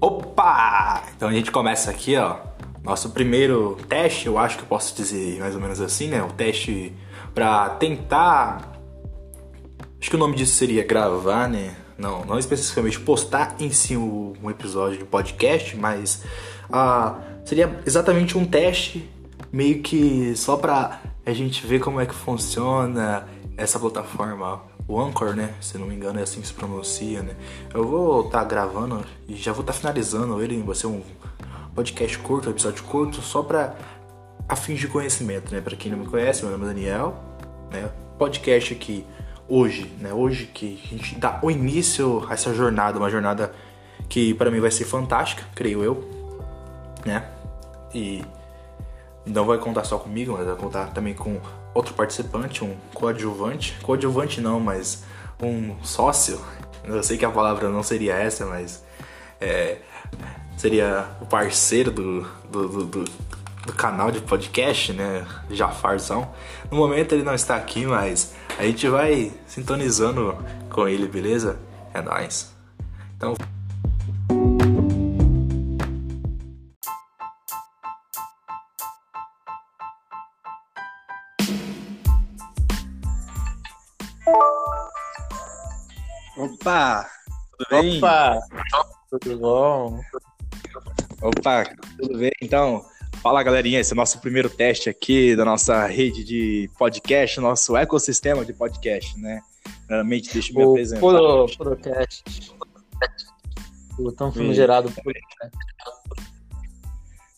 Opa! Então a gente começa aqui, ó. Nosso primeiro teste, eu acho que eu posso dizer mais ou menos assim, né? O teste pra tentar. Acho que o nome disso seria gravar, né? Não, não especificamente postar em si um episódio de podcast, mas ah, seria exatamente um teste, meio que só pra a gente ver como é que funciona essa plataforma o Anchor, né? Se não me engano é assim que se pronuncia, né? Eu vou estar tá gravando e já vou estar tá finalizando ele, vai ser um podcast curto, um episódio curto, só para a de conhecimento, né? Para quem não me conhece, meu nome é Daniel, né? Podcast aqui hoje, né? Hoje que a gente dá o início a essa jornada, uma jornada que para mim vai ser fantástica, creio eu, né? E não vai contar só comigo, mas vai contar também com outro participante, um coadjuvante. Coadjuvante não, mas um sócio. Eu sei que a palavra não seria essa, mas é, seria o parceiro do, do, do, do, do canal de podcast, né? Jafarzão. No momento ele não está aqui, mas a gente vai sintonizando com ele, beleza? É nóis. Então. Opa! Tudo bem? Opa! Tudo bom? Opa, tudo bem? Então, fala galerinha, esse é o nosso primeiro teste aqui da nossa rede de podcast, nosso ecossistema de podcast, né? Primeiramente, deixa eu me o apresentar. Puro, Purocast. O tão famigerado Purocast.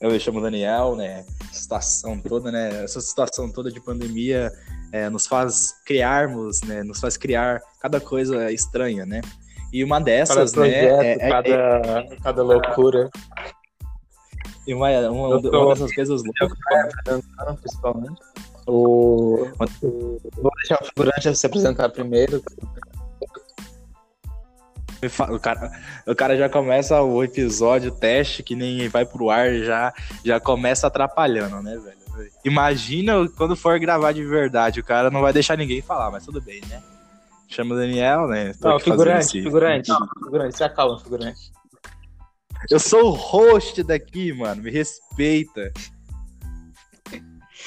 Eu me chamo Daniel, né? Situação toda, né? Essa situação toda de pandemia é, nos faz criarmos, né? Nos faz criar cada coisa estranha, né? E uma dessas, cada né? projeto, É, cada, é- cada loucura. e uma, uma, tô- uma dessas coisas loucas. Principalmente. O- Vou deixar o figurante se apresentar primeiro. O cara, o cara já começa o episódio, o teste, que nem vai pro ar, já, já começa atrapalhando, né, velho? Imagina quando for gravar de verdade, o cara não vai deixar ninguém falar, mas tudo bem, né? Chama o Daniel, né? Tô Não, figurante, esse- figurante. Figurante, se acalma, figurante. Eu sou o host daqui, mano, me respeita.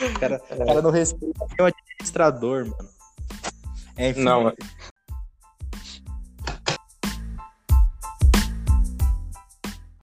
O cara, o cara não respeita nem o administrador, mano. Enfim, Não,